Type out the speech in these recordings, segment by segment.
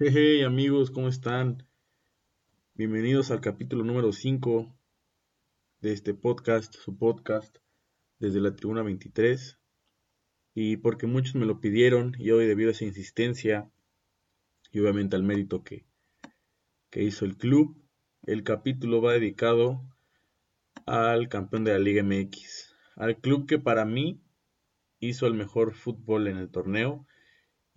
Hey amigos, ¿cómo están? Bienvenidos al capítulo número 5 de este podcast, su podcast, desde la tribuna 23. Y porque muchos me lo pidieron y hoy debido a esa insistencia y obviamente al mérito que, que hizo el club, el capítulo va dedicado al campeón de la Liga MX, al club que para mí hizo el mejor fútbol en el torneo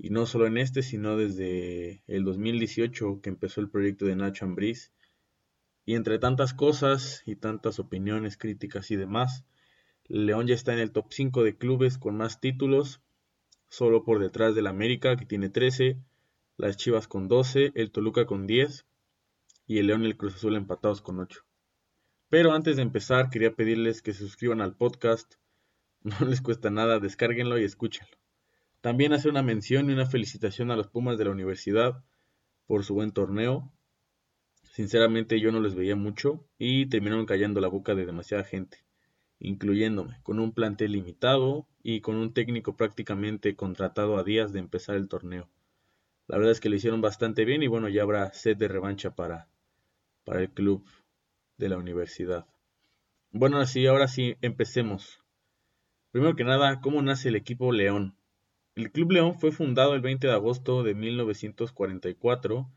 y no solo en este, sino desde el 2018 que empezó el proyecto de Nacho Ambriz. Y entre tantas cosas y tantas opiniones, críticas y demás, León ya está en el top 5 de clubes con más títulos, solo por detrás del América que tiene 13, las Chivas con 12, el Toluca con 10 y el León y el Cruz Azul empatados con 8. Pero antes de empezar quería pedirles que se suscriban al podcast, no les cuesta nada, descárguenlo y escúchenlo. También hacer una mención y una felicitación a los Pumas de la universidad por su buen torneo. Sinceramente yo no les veía mucho y terminaron callando la boca de demasiada gente, incluyéndome, con un plantel limitado y con un técnico prácticamente contratado a días de empezar el torneo. La verdad es que lo hicieron bastante bien y bueno, ya habrá sed de revancha para, para el club de la universidad. Bueno, así, ahora sí, empecemos. Primero que nada, ¿cómo nace el equipo León? El Club León fue fundado el 20 de agosto de 1944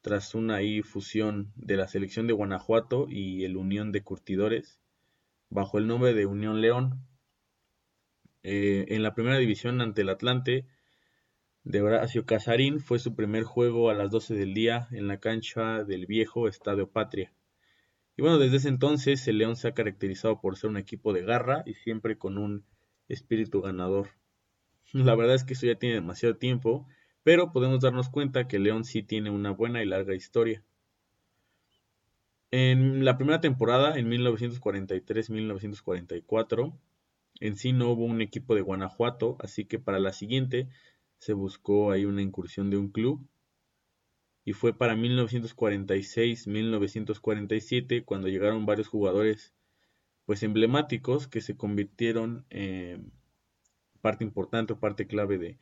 tras una fusión de la selección de Guanajuato y el Unión de Curtidores bajo el nombre de Unión León. Eh, en la primera división ante el Atlante de Horacio Casarín fue su primer juego a las 12 del día en la cancha del viejo Estadio Patria. Y bueno, desde ese entonces el León se ha caracterizado por ser un equipo de garra y siempre con un espíritu ganador. La verdad es que eso ya tiene demasiado tiempo, pero podemos darnos cuenta que León sí tiene una buena y larga historia. En la primera temporada, en 1943-1944, en sí no hubo un equipo de Guanajuato, así que para la siguiente se buscó ahí una incursión de un club. Y fue para 1946-1947 cuando llegaron varios jugadores pues emblemáticos que se convirtieron en parte importante o parte clave de,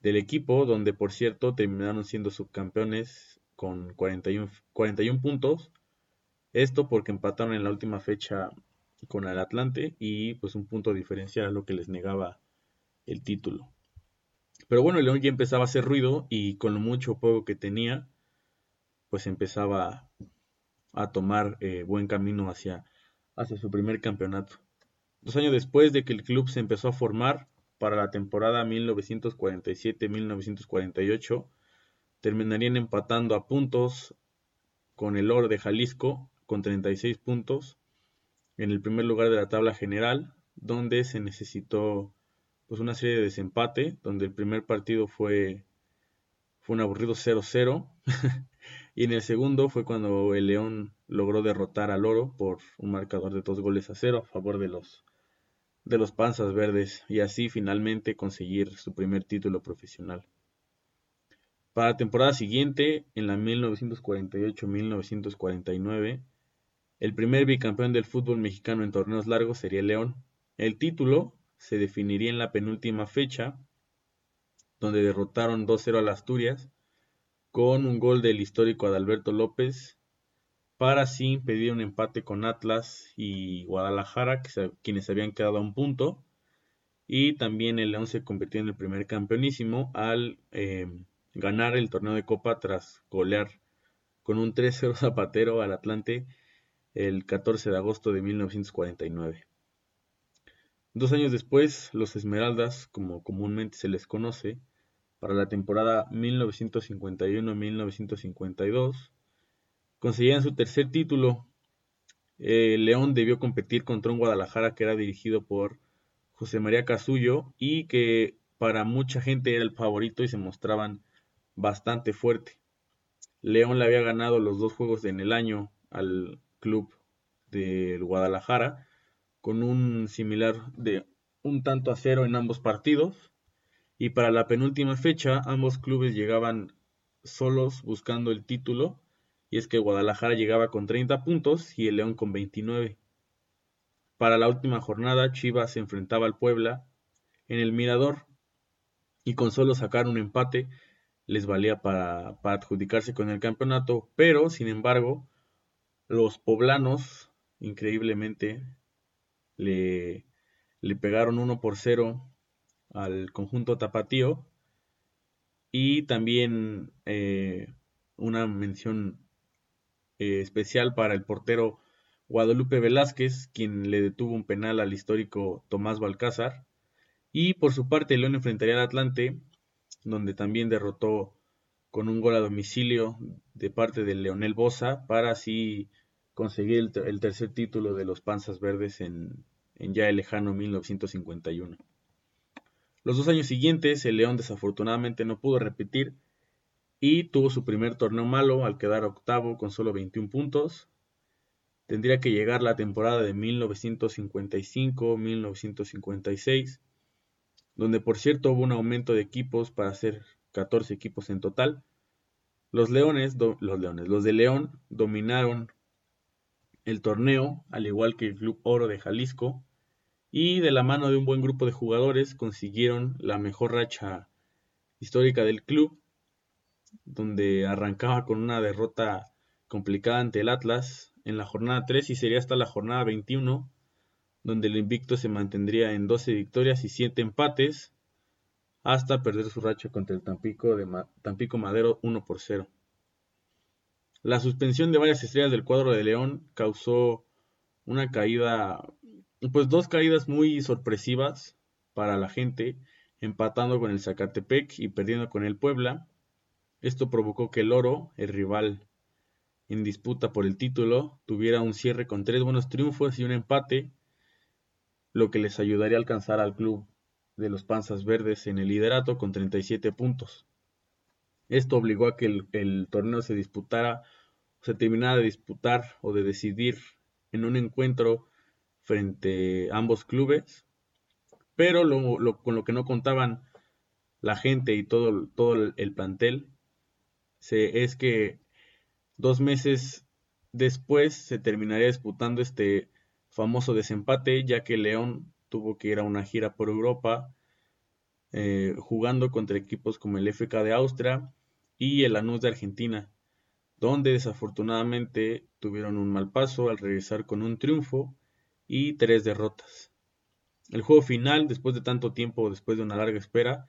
del equipo, donde por cierto terminaron siendo subcampeones con 41, 41 puntos. Esto porque empataron en la última fecha con el Atlante y pues un punto diferencial a lo que les negaba el título. Pero bueno, el León ya empezaba a hacer ruido y con lo mucho poco que tenía, pues empezaba a tomar eh, buen camino hacia, hacia su primer campeonato. Dos años después de que el club se empezó a formar, para la temporada 1947-1948 terminarían empatando a puntos con el Oro de Jalisco con 36 puntos en el primer lugar de la tabla general, donde se necesitó pues una serie de desempate, donde el primer partido fue, fue un aburrido 0-0 y en el segundo fue cuando el León logró derrotar al Oro por un marcador de dos goles a cero a favor de los de los Panzas Verdes y así finalmente conseguir su primer título profesional. Para la temporada siguiente, en la 1948-1949, el primer bicampeón del fútbol mexicano en torneos largos sería León. El título se definiría en la penúltima fecha, donde derrotaron 2-0 al Asturias, con un gol del histórico Adalberto López para así impedir un empate con Atlas y Guadalajara, quienes habían quedado a un punto. Y también el León se convirtió en el primer campeonísimo al eh, ganar el torneo de Copa tras golear con un 3-0 zapatero al Atlante el 14 de agosto de 1949. Dos años después, los Esmeraldas, como comúnmente se les conoce, para la temporada 1951-1952, conseguían su tercer título. Eh, León debió competir contra un Guadalajara que era dirigido por José María Casullo y que para mucha gente era el favorito y se mostraban bastante fuerte. León le había ganado los dos juegos en el año al club del Guadalajara con un similar de un tanto a cero en ambos partidos y para la penúltima fecha ambos clubes llegaban solos buscando el título y es que Guadalajara llegaba con 30 puntos y el León con 29. Para la última jornada, Chivas se enfrentaba al Puebla en el Mirador y con solo sacar un empate les valía para, adjudicarse con el campeonato, pero sin embargo los poblanos increíblemente le, pegaron 1 por 0 al conjunto tapatío y también eh, una mención eh, especial para el portero Guadalupe Velázquez, quien le detuvo un penal al histórico Tomás Balcázar. Y por su parte, León enfrentaría al Atlante, donde también derrotó con un gol a domicilio de parte de Leonel Bosa para así conseguir el, tercer título de los Panzas Verdes en, en ya el lejano 1951. Los dos años siguientes, el León desafortunadamente no pudo repetir y tuvo su primer torneo malo al quedar octavo con solo 21 puntos. Tendría que llegar la temporada de 1955-1956, donde por cierto hubo un aumento de equipos para ser 14 equipos en total. Los Leones, los Leones, los de León dominaron el torneo, al igual que el Club Oro de Jalisco, y de la mano de un buen grupo de jugadores consiguieron la mejor racha histórica del club, donde arrancaba con una derrota complicada ante el Atlas en la jornada 3 y sería hasta la jornada 21, donde el invicto se mantendría en 12 victorias y 7 empates, hasta perder su racha contra el Tampico, de Tampico Madero 1 por 0. La suspensión de varias estrellas del cuadro de León causó una caída pues dos caídas muy sorpresivas para la gente, empatando con el Zacatepec y perdiendo con el Puebla. Esto provocó que el Oro, el rival en disputa por el título, tuviera un cierre con tres buenos triunfos y un empate, lo que les ayudaría a alcanzar al club de los Panzas Verdes en el liderato con 37 puntos. Esto obligó a que el, torneo se disputara, se terminara de disputar o de decidir en un encuentro frente a ambos clubes, pero con lo que no contaban la gente y todo el plantel se, es que dos meses después se terminaría disputando este famoso desempate, ya que León tuvo que ir a una gira por Europa eh, jugando contra equipos como el FK de Austria y el Lanús de Argentina, donde desafortunadamente tuvieron un mal paso al regresar con un triunfo y tres derrotas. El juego final, después de tanto tiempo, después de una larga espera,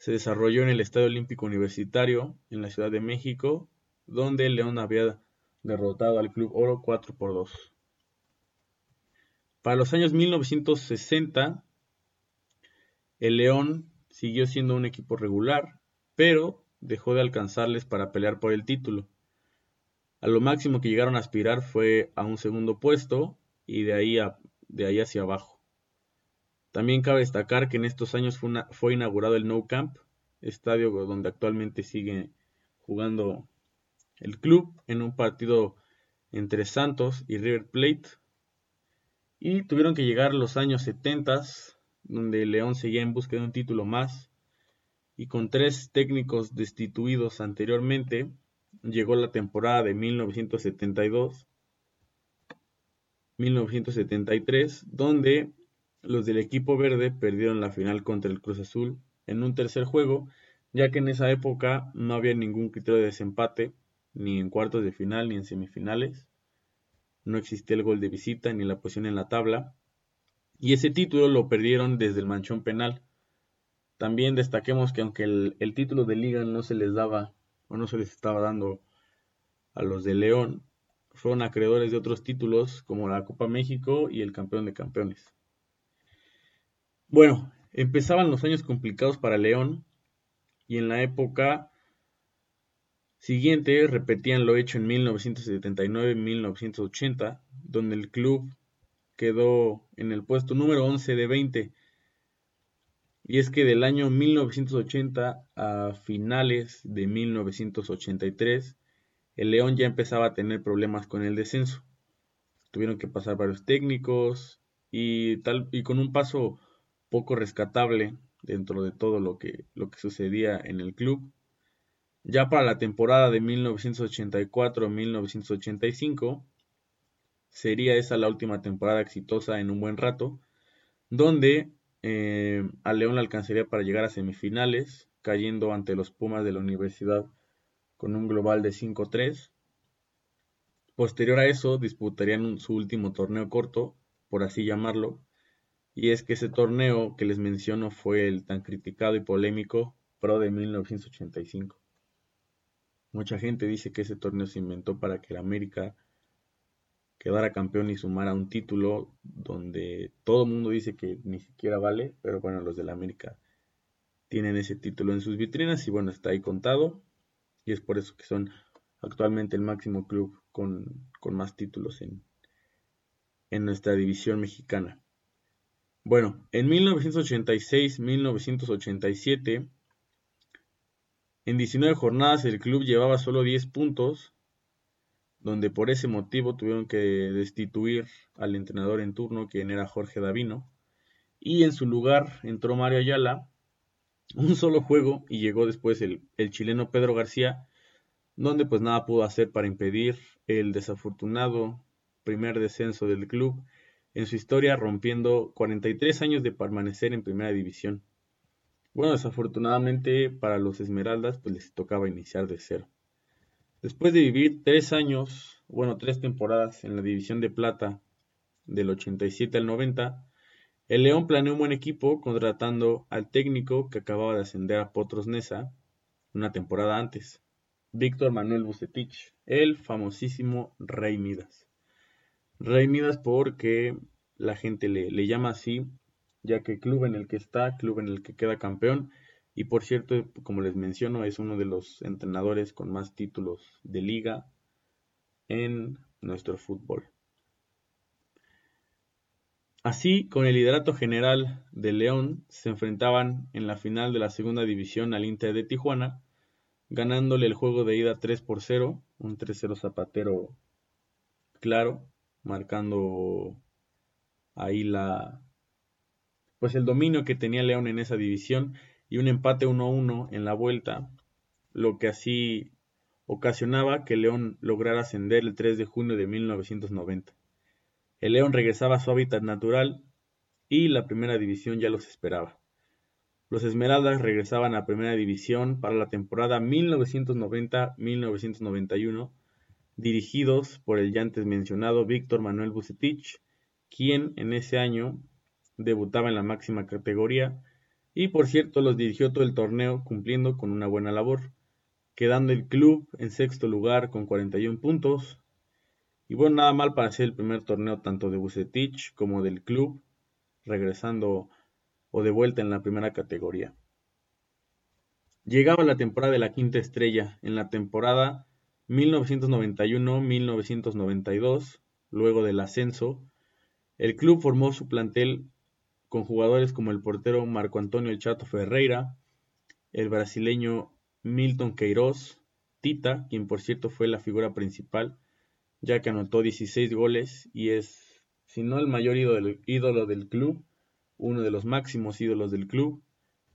se desarrolló en el Estadio Olímpico Universitario en la Ciudad de México, donde León había derrotado al Club Oro 4 por 2. Para los años 1960, el León siguió siendo un equipo regular, pero dejó de alcanzarles para pelear por el título. A lo máximo que llegaron a aspirar fue a un segundo puesto y de ahí, de ahí hacia abajo. También cabe destacar que en estos años fue, inaugurado el No Camp, estadio donde actualmente sigue jugando el club en un partido entre Santos y River Plate. Y tuvieron que llegar los años 70, donde León seguía en busca de un título más. Y con tres técnicos destituidos anteriormente, llegó la temporada de 1972, 1973, donde los del equipo verde perdieron la final contra el Cruz Azul en un tercer juego, ya que en esa época no había ningún criterio de desempate, ni en cuartos de final ni en semifinales. No existía el gol de visita ni la posición en la tabla. Y ese título lo perdieron desde el manchón penal. También destaquemos que aunque el, el título de liga no se les daba o no se les estaba dando a los de León, fueron acreedores de otros títulos como la Copa México y el Campeón de Campeones. Bueno, empezaban los años complicados para León y en la época siguiente repetían lo hecho en 1979-1980, donde el club quedó en el puesto número 11 de 20. Y es que del año 1980 a finales de 1983 el León ya empezaba a tener problemas con el descenso. Tuvieron que pasar varios técnicos y y con un paso poco rescatable dentro de todo lo que, lo que sucedía en el club. Ya para la temporada de 1984-1985 sería esa la última temporada exitosa en un buen rato, donde eh, a León le alcanzaría para llegar a semifinales cayendo ante los Pumas de la universidad con un global de 5-3. Posterior a eso, disputarían su último torneo corto, por así llamarlo, y es que ese torneo que les menciono fue el tan criticado y polémico Pro de 1985. Mucha gente dice que ese torneo se inventó para que el América quedara campeón y sumara un título donde todo el mundo dice que ni siquiera vale, pero bueno, los del América tienen ese título en sus vitrinas y bueno, está ahí contado y es por eso que son actualmente el máximo club con, más títulos en, en nuestra división mexicana. Bueno, en 1986-1987, en 19 jornadas el club llevaba solo 10 puntos, donde por ese motivo tuvieron que destituir al entrenador en turno, quien era Jorge Davino, y en su lugar entró Mario Ayala, un solo juego, y llegó después el, el chileno Pedro García, donde pues nada pudo hacer para impedir el desafortunado primer descenso del club en su historia, rompiendo 43 años de permanecer en primera división. Bueno, desafortunadamente para los Esmeraldas pues les tocaba iniciar de cero. Después de vivir tres años, bueno, tres temporadas en la división de plata del 87 al 90, el León planeó un buen equipo contratando al técnico que acababa de ascender a Potros Nesa una temporada antes, Víctor Manuel Bucetich, el famosísimo Rey Midas. Rey Midas porque la gente le, le llama así, ya que club en el que está, club en el que queda campeón, y por cierto, como les menciono, es uno de los entrenadores con más títulos de liga en nuestro fútbol. Así, con el liderato general de León, se enfrentaban en la final de la segunda división al Inter de Tijuana, ganándole el juego de ida 3 por 0, un 3-0 zapatero claro, marcando ahí la pues el dominio que tenía León en esa división y un empate 1-1 en la vuelta, lo que así ocasionaba que León lograra ascender el 3 de junio de 1990. El León regresaba a su hábitat natural y la primera división ya los esperaba. Los Esmeraldas regresaban a primera división para la temporada 1990-1991, dirigidos por el ya antes mencionado Víctor Manuel Bucetich, quien en ese año debutaba en la máxima categoría y por cierto los dirigió todo el torneo cumpliendo con una buena labor, quedando el club en sexto lugar con 41 puntos, y bueno, nada mal para ser el primer torneo tanto de Bucetich como del club, regresando o de vuelta en la primera categoría. Llegaba la temporada de la quinta estrella, en la temporada 1991-1992, luego del ascenso, el club formó su plantel con jugadores como el portero Marco Antonio El Chato Ferreira, el brasileño Milton Queiroz, Tita, quien por cierto fue la figura principal, ya que anotó 16 goles y es, si no el mayor ídolo, del club, uno de los máximos ídolos del club,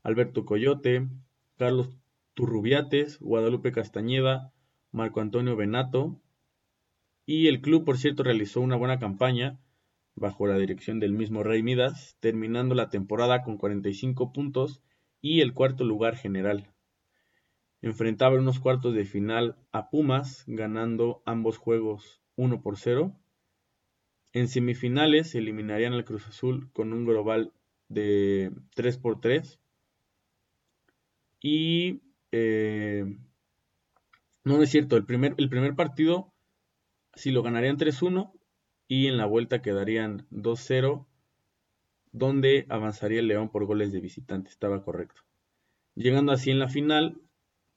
Alberto Coyote, Carlos Turrubiates, Guadalupe Castañeda, Marco Antonio Benato, y el club, por cierto, realizó una buena campaña bajo la dirección del mismo Rey Midas, terminando la temporada con 45 puntos y el cuarto lugar general enfrentaba en unos cuartos de final a Pumas, ganando ambos juegos 1 por 0. En semifinales se eliminarían al Cruz Azul con un global de 3 por 3. Y eh, no, es cierto, el primer, el primer partido si lo ganarían 3-1 y en la vuelta quedarían 2-0 donde avanzaría el León por goles de visitante, estaba correcto. Llegando así en la final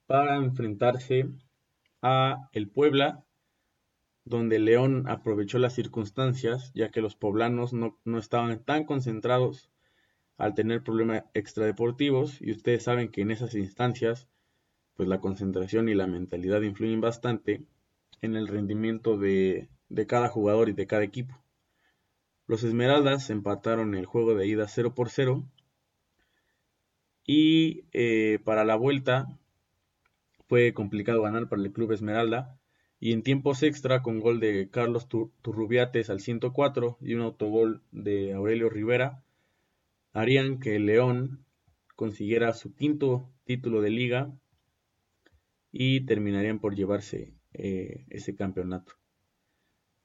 para enfrentarse a el Puebla, donde León aprovechó las circunstancias, ya que los poblanos no, estaban tan concentrados al tener problemas extradeportivos, y ustedes saben que en esas instancias, pues la concentración y la mentalidad influyen bastante en el rendimiento de, cada jugador y de cada equipo. Los Esmeraldas empataron el juego de ida 0 por 0 y eh, para la vuelta fue complicado ganar para el club Esmeralda y en tiempos extra con gol de Carlos Turrubiates al 104 y un autogol de Aurelio Rivera harían que León consiguiera su quinto título de liga y terminarían por llevarse eh, ese campeonato.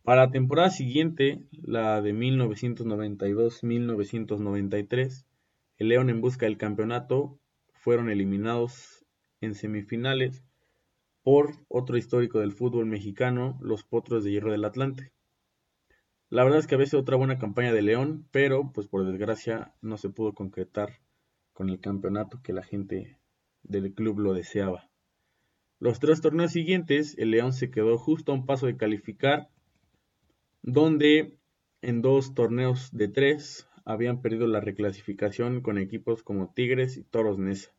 Para la temporada siguiente, la de 1992-1993, el León en busca del campeonato fueron eliminados en semifinales por otro histórico del fútbol mexicano, los Potros de Hierro del Atlante. La verdad es que a veces otra buena campaña de León, pero pues por desgracia no se pudo concretar con el campeonato que la gente del club lo deseaba. Los tres torneos siguientes, el León se quedó justo a un paso de calificar, donde en dos torneos de tres habían perdido la reclasificación con equipos como Tigres y Toros Nesa.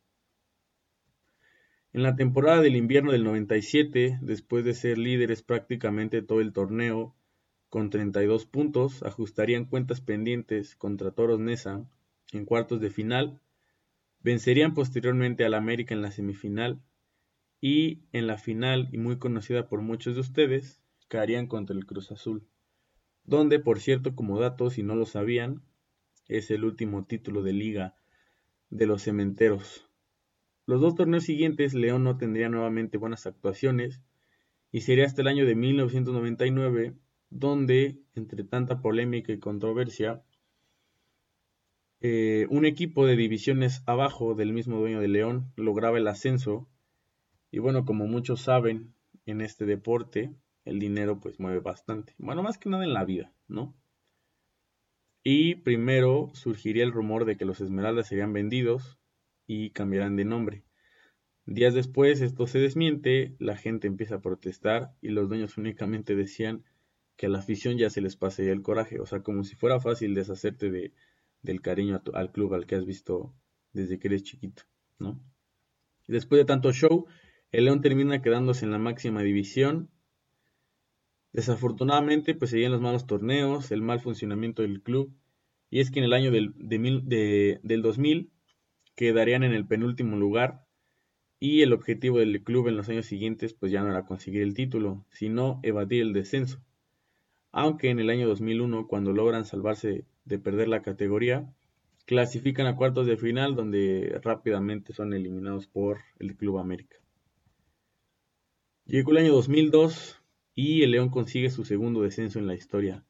En la temporada del invierno del 97, después de ser líderes prácticamente todo el torneo, con 32 puntos, ajustarían cuentas pendientes contra Toros Nesa en cuartos de final, vencerían posteriormente al América en la semifinal y en la final, y muy conocida por muchos de ustedes, caerían contra el Cruz Azul, donde, por cierto, como datos, si no lo sabían, es el último título de liga de los cementeros. Los dos torneos siguientes, León no tendría nuevamente buenas actuaciones, y sería hasta el año de 1999 donde, entre tanta polémica y controversia, eh, un equipo de divisiones abajo del mismo dueño de León lograba el ascenso. Y bueno, como muchos saben, en este deporte el dinero pues mueve bastante. Bueno, más que nada en la vida, ¿no? Y primero surgiría el rumor de que los Esmeraldas serían vendidos y cambiarán de nombre. Días después esto se desmiente, la gente empieza a protestar y los dueños únicamente decían que a la afición ya se les pase el coraje, o sea, como si fuera fácil deshacerte de, del cariño al club al que has visto desde que eres chiquito, ¿no? Después de tanto show, el León termina quedándose en la máxima división. Desafortunadamente, pues seguían los malos torneos, el mal funcionamiento del club, y es que en el año del, de, del 2000 quedarían en el penúltimo lugar y el objetivo del club en los años siguientes pues ya no era conseguir el título, sino evadir el descenso aunque en el año 2001, cuando logran salvarse de perder la categoría, clasifican a cuartos de final donde rápidamente son eliminados por el Club América. Llegó el año 2002 y el León consigue su segundo descenso en la historia.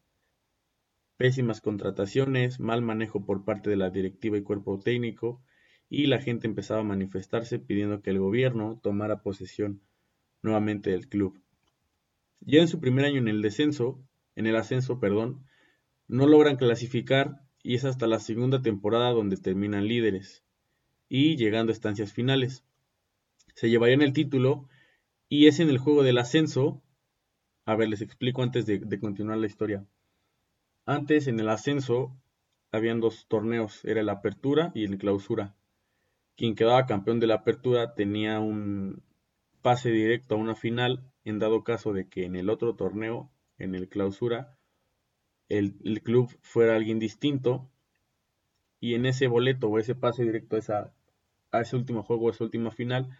Pésimas contrataciones, mal manejo por parte de la directiva y cuerpo técnico, y la gente empezaba a manifestarse pidiendo que el gobierno tomara posesión nuevamente del club. Ya en su primer año en el descenso, en el ascenso, perdón, no logran clasificar y es hasta la segunda temporada donde terminan líderes y llegando a estancias finales. Se llevarían el título y es en el juego del ascenso. A ver, les explico antes de, continuar la historia. Antes en el ascenso habían dos torneos, era el apertura y el clausura. Quien quedaba campeón de la apertura tenía un pase directo a una final en dado caso de que en el otro torneo en el clausura el, club fuera alguien distinto y en ese boleto o ese pase directo a, esa, a ese último juego, a esa última final,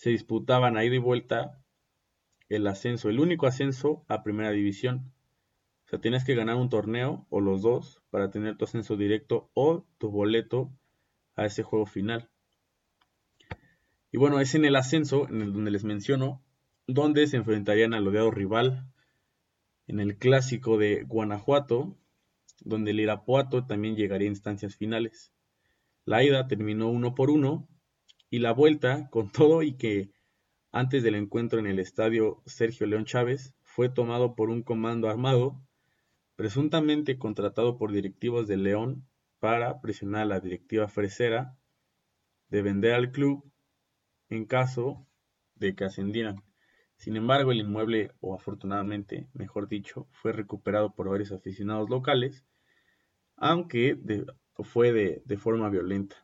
se disputaban a ida y vuelta el ascenso, el único ascenso a primera división. O sea, tienes que ganar un torneo o los dos para tener tu ascenso directo o tu boleto a ese juego final. Y bueno, es en el ascenso, en el donde les menciono, donde se enfrentarían al odiado rival en el clásico de Guanajuato, donde el Irapuato también llegaría a instancias finales. La ida terminó uno por uno y la vuelta, con todo y que antes del encuentro en el estadio Sergio León Chávez, fue tomado por un comando armado, presuntamente contratado por directivos de León para presionar a la directiva fresera de vender al club en caso de que ascendieran. Sin embargo, el inmueble, o afortunadamente, mejor dicho, fue recuperado por varios aficionados locales, aunque fue de, forma violenta.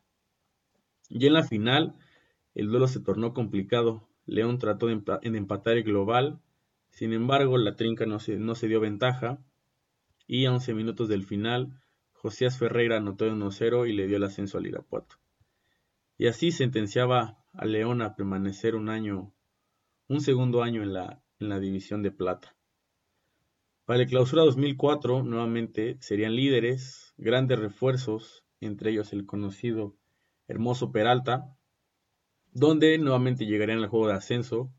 Y en la final, el duelo se tornó complicado. León trató de, empatar el global, sin embargo, la trinca no se, no se dio ventaja, y a 11 minutos del final, Josías Ferreira anotó el 1-0 y le dio el ascenso al Irapuato. Y así sentenciaba a León a permanecer un año un segundo año en la, en la división de plata. Para el clausura 2004, nuevamente serían líderes, grandes refuerzos, entre ellos el conocido Hermoso Peralta, donde nuevamente llegarían al juego de ascenso,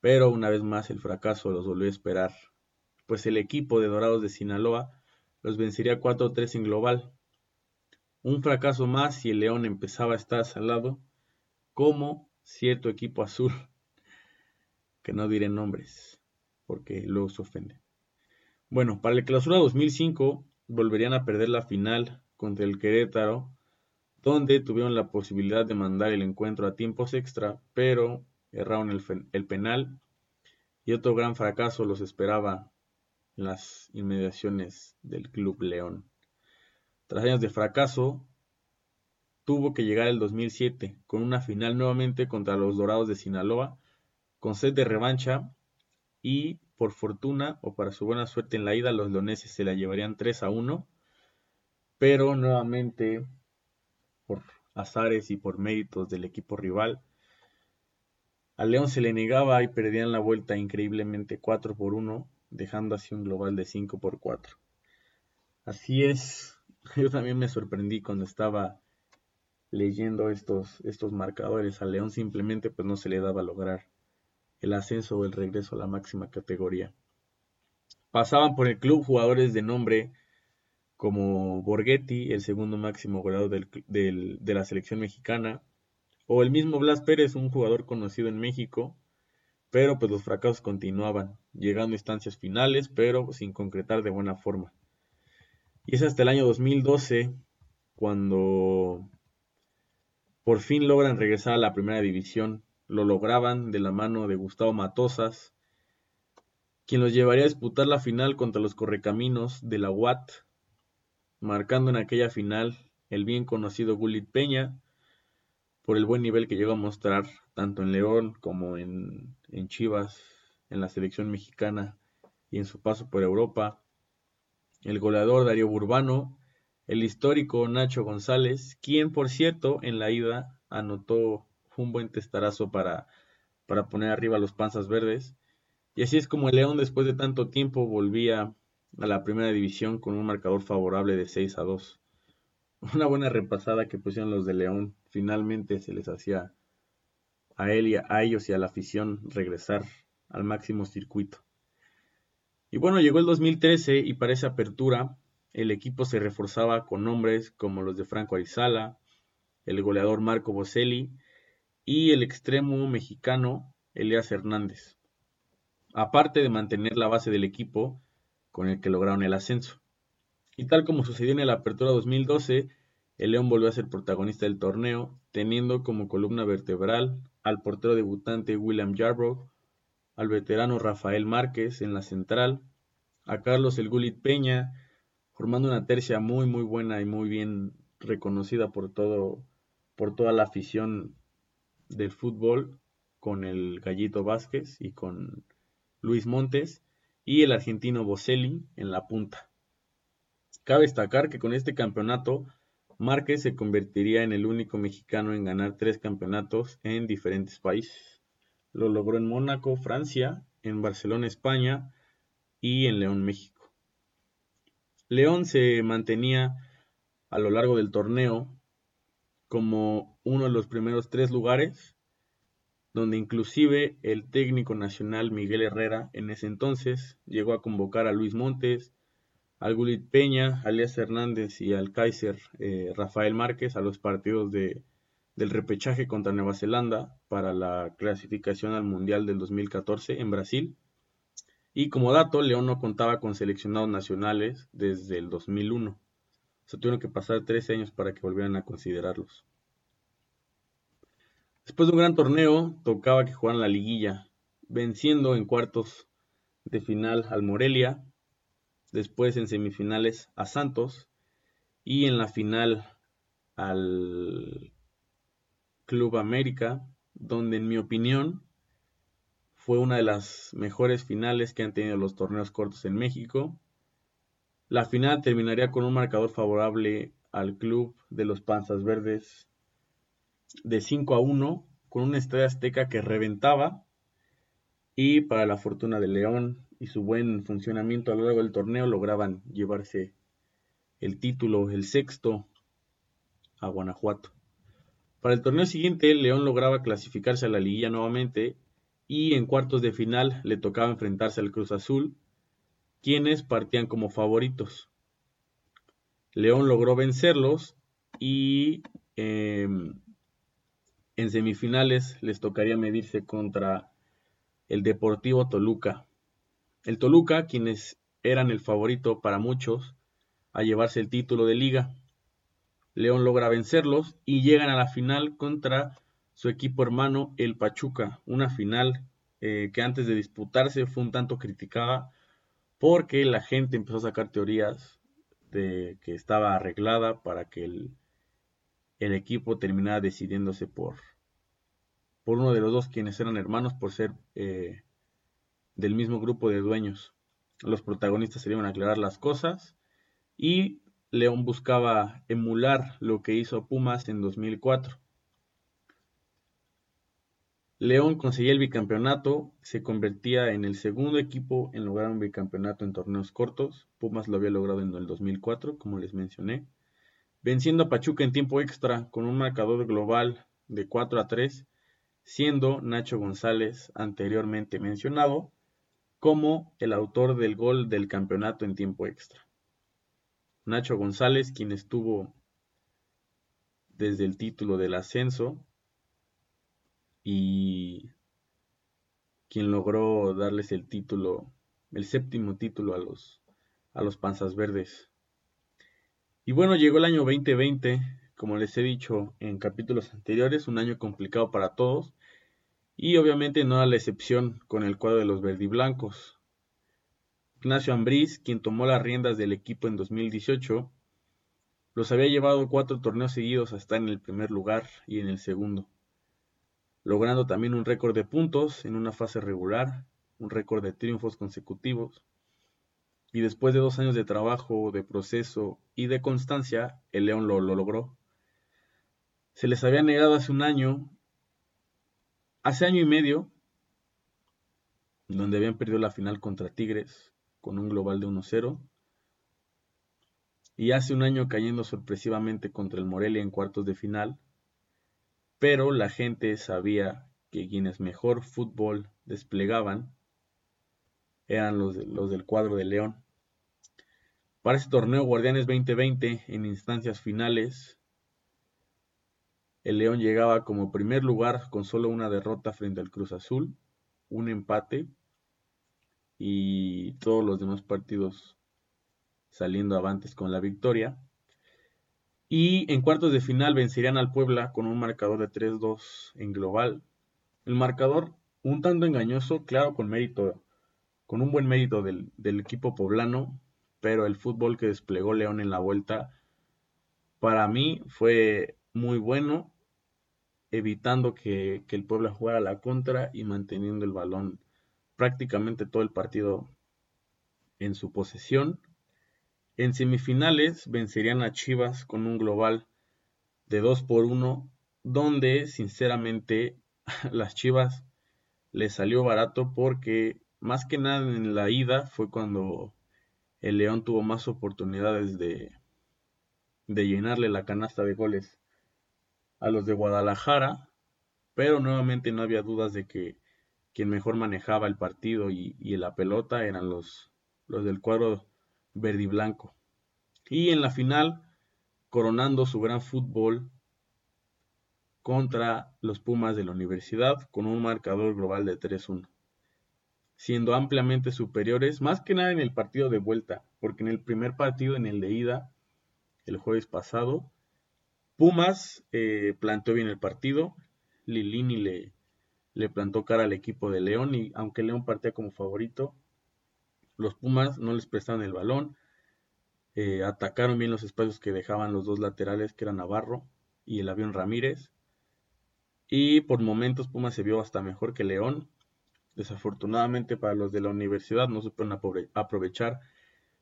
pero una vez más el fracaso los volvió a esperar, pues el equipo de Dorados de Sinaloa los vencería 4-3 en global. Un fracaso más y el León empezaba a estar salado como cierto equipo azul, que no diré nombres, porque luego se ofende. Bueno, para el clausura 2005 volverían a perder la final contra el Querétaro, donde tuvieron la posibilidad de mandar el encuentro a tiempos extra, pero erraron el, penal y otro gran fracaso los esperaba en las inmediaciones del Club León. Tras años de fracaso, tuvo que llegar el 2007 con una final nuevamente contra los Dorados de Sinaloa, con sed de revancha y por fortuna o para su buena suerte en la ida, los leoneses se la llevarían 3 a 1, pero nuevamente por azares y por méritos del equipo rival, al León se le negaba y perdían la vuelta increíblemente 4 por 1, dejando así un global de 5 por 4. Así es, yo también me sorprendí cuando estaba leyendo estos, estos marcadores. Al León simplemente pues no se le daba lograr el ascenso o el regreso a la máxima categoría. Pasaban por el club jugadores de nombre como Borghetti, el segundo máximo goleador de la selección mexicana, o el mismo Blas Pérez, un jugador conocido en México, pero pues los fracasos continuaban, llegando a instancias finales, pero sin concretar de buena forma. Y es hasta el año 2012 cuando por fin logran regresar a la primera división lo lograban de la mano de Gustavo Matosas, quien los llevaría a disputar la final contra los correcaminos de la UAT, marcando en aquella final el bien conocido Gulit Peña, por el buen nivel que llegó a mostrar tanto en León como en, en Chivas, en la selección mexicana y en su paso por Europa, el goleador Darío Burbano, el histórico Nacho González, quien por cierto en la ida anotó un buen testarazo para, para poner arriba los panzas verdes. Y así es como el León después de tanto tiempo volvía a la primera división con un marcador favorable de 6 a 2. Una buena repasada que pusieron los de León. Finalmente se les hacía a él y a ellos y a la afición regresar al máximo circuito. Y bueno, llegó el 2013 y para esa apertura el equipo se reforzaba con nombres como los de Franco Arizala, el goleador Marco Boselli y el extremo mexicano Elias Hernández, aparte de mantener la base del equipo con el que lograron el ascenso. Y tal como sucedió en la Apertura 2012, el León volvió a ser protagonista del torneo, teniendo como columna vertebral al portero debutante William Yarbrough, al veterano Rafael Márquez en la central, a Carlos El Gulit Peña, formando una tercia muy muy buena y muy bien reconocida por todo por toda la afición del fútbol con el Gallito Vázquez y con Luis Montes y el argentino Boselli en la punta. Cabe destacar que con este campeonato Márquez se convertiría en el único mexicano en ganar tres campeonatos en diferentes países. Lo logró en Mónaco, Francia, en Barcelona, España y en León, México. León se mantenía a lo largo del torneo como uno de los primeros tres lugares, donde inclusive el técnico nacional Miguel Herrera en ese entonces llegó a convocar a Luis Montes, al Gulit Peña, a Alias Hernández y al Kaiser eh, Rafael Márquez a los partidos de, del repechaje contra Nueva Zelanda para la clasificación al Mundial del 2014 en Brasil. Y como dato, León no contaba con seleccionados nacionales desde el 2001. Se tuvieron que pasar 13 años para que volvieran a considerarlos. Después de un gran torneo, tocaba que jugaran la liguilla, venciendo en cuartos de final al Morelia, después en semifinales a Santos y en la final al Club América, donde en mi opinión fue una de las mejores finales que han tenido los torneos cortos en México. La final terminaría con un marcador favorable al club de los Panzas Verdes de 5 a 1, con una estrella azteca que reventaba. Y para la fortuna de León y su buen funcionamiento a lo largo del torneo, lograban llevarse el título, el sexto, a Guanajuato. Para el torneo siguiente, León lograba clasificarse a la liguilla nuevamente y en cuartos de final le tocaba enfrentarse al Cruz Azul, quienes partían como favoritos. León logró vencerlos y em, en semifinales les tocaría medirse contra el Deportivo Toluca. El Toluca, quienes eran el favorito para muchos a llevarse el título de liga. León logra vencerlos y llegan a la final contra su equipo hermano el Pachuca, una final eh, que antes de disputarse fue un tanto criticada porque la gente empezó a sacar teorías de que estaba arreglada para que el, el equipo terminara decidiéndose por, por uno de los dos quienes eran hermanos por ser eh, del mismo grupo de dueños. Los protagonistas se iban a aclarar las cosas y León buscaba emular lo que hizo Pumas en 2004. León conseguía el bicampeonato, se convertía en el segundo equipo en lograr un bicampeonato en torneos cortos. Pumas lo había logrado en el 2004, como les mencioné, venciendo a Pachuca en tiempo extra con un marcador global de 4 a 3 siendo Nacho González anteriormente mencionado como el autor del gol del campeonato en tiempo extra. Nacho González, quien estuvo desde el título del ascenso y quien logró darles el título, el séptimo título a los, a los Panzas Verdes. Y bueno, llegó el año 2020 como les he dicho en capítulos anteriores, un año complicado para todos y obviamente no a la excepción con el cuadro de los verdiblancos. Ignacio Ambriz, quien tomó las riendas del equipo en 2018, los había llevado cuatro torneos seguidos a estar en el primer lugar y en el segundo, logrando también un récord de puntos en una fase regular, un récord de triunfos consecutivos, y después de dos años de trabajo, de proceso y de constancia, el León lo, lo logró. Se les había negado hace un año, hace año y medio, donde habían perdido la final contra Tigres con un global de 1-0. Y hace un año cayendo sorpresivamente contra el Morelia en cuartos de final. Pero la gente sabía que quienes mejor fútbol desplegaban eran los del cuadro de León. Para ese torneo Guardianes 2020 en instancias finales el León llegaba como primer lugar con solo una derrota frente al Cruz Azul, un empate y todos los demás partidos saliendo avantes con la victoria. Y en cuartos de final vencerían al Puebla con un marcador de 3-2 en global. El marcador un tanto engañoso, claro, con mérito, con un buen mérito del equipo poblano, pero el fútbol que desplegó León en la vuelta para mí fue muy bueno evitando que, el Puebla jugara la contra y manteniendo el balón prácticamente todo el partido en su posesión. En semifinales vencerían a Chivas con un global de 2 por 1, donde sinceramente las Chivas les salió barato porque más que nada en la ida fue cuando el León tuvo más oportunidades de, llenarle la canasta de goles a los de Guadalajara, pero nuevamente no había dudas de que quien mejor manejaba el partido y, la pelota eran los, los del cuadro verde y blanco. Y en la final, coronando su gran fútbol contra los Pumas de la universidad con un marcador global de 3-1, siendo ampliamente superiores, más que nada en el partido de vuelta, porque en el primer partido, en el de ida, el jueves pasado, Pumas eh, plantó bien el partido. Lilini le, le plantó cara al equipo de León y aunque León partía como favorito, los Pumas no les prestaron el balón. Eh, atacaron bien los espacios que dejaban los dos laterales, que eran Navarro y el avión Ramírez. Y por momentos Pumas se vio hasta mejor que León. Desafortunadamente para los de la universidad no supieron aprovechar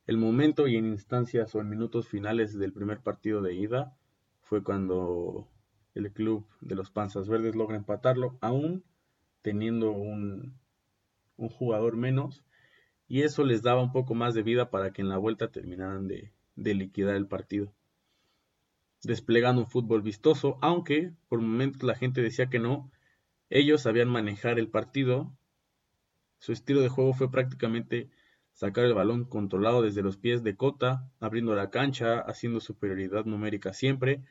el momento y en instancias o en minutos finales del primer partido de ida fue cuando el club de los Panzas Verdes logra empatarlo, aún teniendo un, jugador menos, y eso les daba un poco más de vida para que en la vuelta terminaran de liquidar el partido. desplegando un fútbol vistoso, aunque por momentos la gente decía que no, ellos sabían manejar el partido. Su estilo de juego fue prácticamente sacar el balón controlado desde los pies de Cota, abriendo la cancha, haciendo superioridad numérica siempre,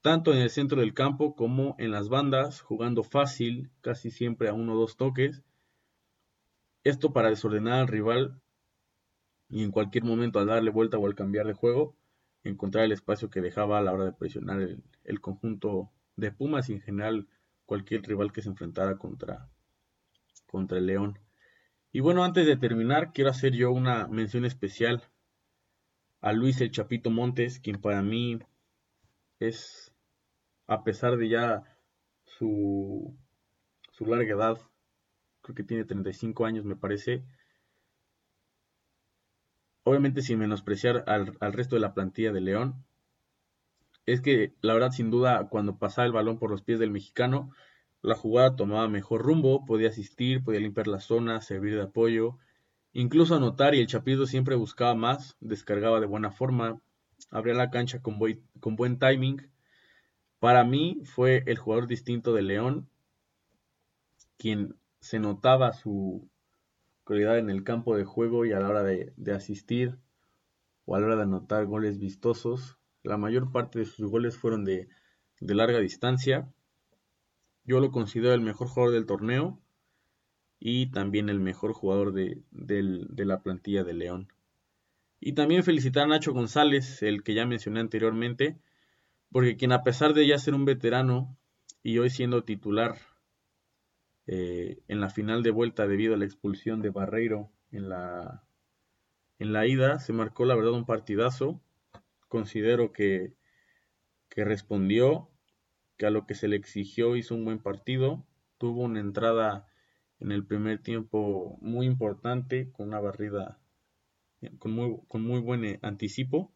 tanto en el centro del campo como en las bandas, jugando fácil, casi siempre a uno o dos toques. Esto para desordenar al rival y en cualquier momento al darle vuelta o al cambiar de juego, encontrar el espacio que dejaba a la hora de presionar el, conjunto de Pumas y en general cualquier rival que se enfrentara contra, contra el León. Y bueno, antes de terminar, quiero hacer yo una mención especial a Luis el Chapito Montes, quien para mí es, a pesar de ya su, su larga edad, creo que tiene 35 años me parece, obviamente sin menospreciar al, resto de la plantilla de León, es que la verdad sin duda cuando pasaba el balón por los pies del mexicano, la jugada tomaba mejor rumbo, podía asistir, podía limpiar la zona, servir de apoyo, incluso anotar y el Chapito siempre buscaba más, descargaba de buena forma, abría la cancha con, buen timing. Para mí fue el jugador distinto de León, quien se notaba su, en el campo de juego y a la hora de, asistir o a la hora de anotar goles vistosos. La mayor parte de sus goles fueron de, larga distancia. Yo lo considero el mejor jugador del torneo y también el mejor jugador de, de, la plantilla de León. Y también felicitar a Nacho González, el que ya mencioné anteriormente, porque quien a pesar de ya ser un veterano y hoy siendo titular eh, en la final de vuelta debido a la expulsión de Barreiro en la, en la ida. Se marcó la verdad un partidazo. Considero que, que respondió, que a lo que se le exigió hizo un buen partido. Tuvo una entrada en el primer tiempo muy importante, con una barrida con muy, buen eh, anticipo.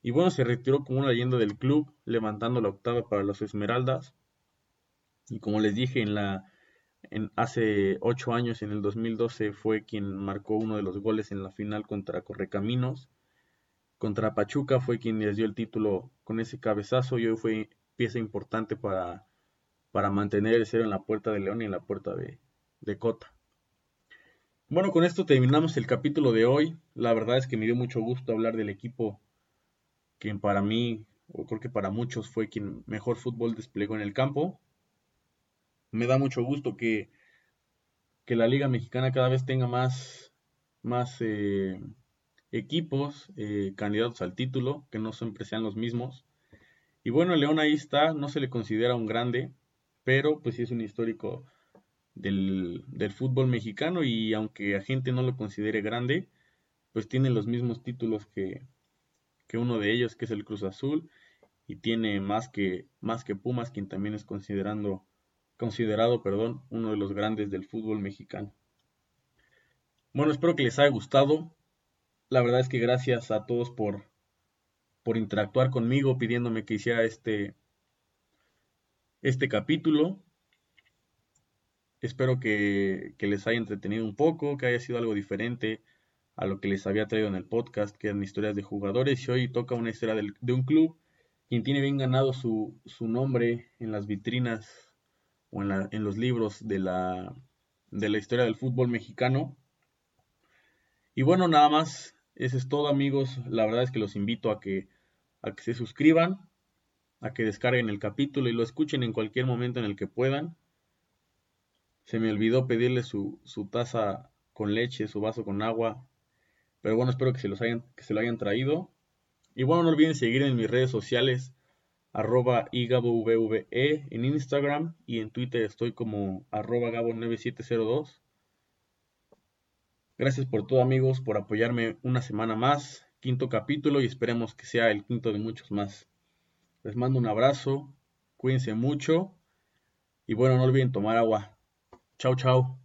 Y bueno, se retiró como una leyenda del club, levantando la octava para los Esmeraldas. Y como les dije en la, hace ocho años, en el 2012, fue quien marcó uno de los goles en la final contra Correcaminos. Contra Pachuca fue quien les dio el título con ese cabezazo y hoy fue pieza importante para, para mantener el cero en la puerta de León y en la puerta de, de Cota. Bueno, con esto terminamos el capítulo de hoy. La verdad es que me dio mucho gusto hablar del equipo quien para mí, o creo que para muchos, fue quien mejor fútbol desplegó en el campo me da mucho gusto que, que la Liga Mexicana cada vez tenga más, más eh, equipos eh, candidatos al título, que no siempre sean los mismos. Y bueno, León ahí está, no se le considera un grande, pero pues sí es un histórico del, del fútbol mexicano y aunque a gente no lo considere grande, pues tiene los mismos títulos que, que uno de ellos, que es el Cruz Azul, y tiene más que, más que Pumas, quien también es considerando considerado, perdón, uno de los grandes del fútbol mexicano. Bueno, espero que les haya gustado. La verdad es que gracias a todos por, por interactuar conmigo pidiéndome que hiciera este, este capítulo. Espero que, que, les haya entretenido un poco, que haya sido algo diferente a lo que les había traído en el podcast, que eran historias de jugadores. Y hoy toca una historia de un club quien tiene bien ganado su, su nombre en las vitrinas o en, los libros de la, de la historia del fútbol mexicano. Y bueno, nada más, eso es todo amigos. La verdad es que los invito a que, a que se suscriban, a que descarguen el capítulo y lo escuchen en cualquier momento en el que puedan. Se me olvidó pedirle su, su taza con leche, su vaso con agua. Pero bueno, espero que se, los hayan, que se lo hayan traído. Y bueno, no olviden seguir en mis redes sociales arroba igabovve en Instagram y en Twitter estoy como arroba gabo9702. Gracias por todo amigos, por apoyarme una semana más, quinto capítulo y esperemos que sea el quinto de muchos más. Les mando un abrazo, cuídense mucho y bueno, no olviden tomar agua. Chao, chao.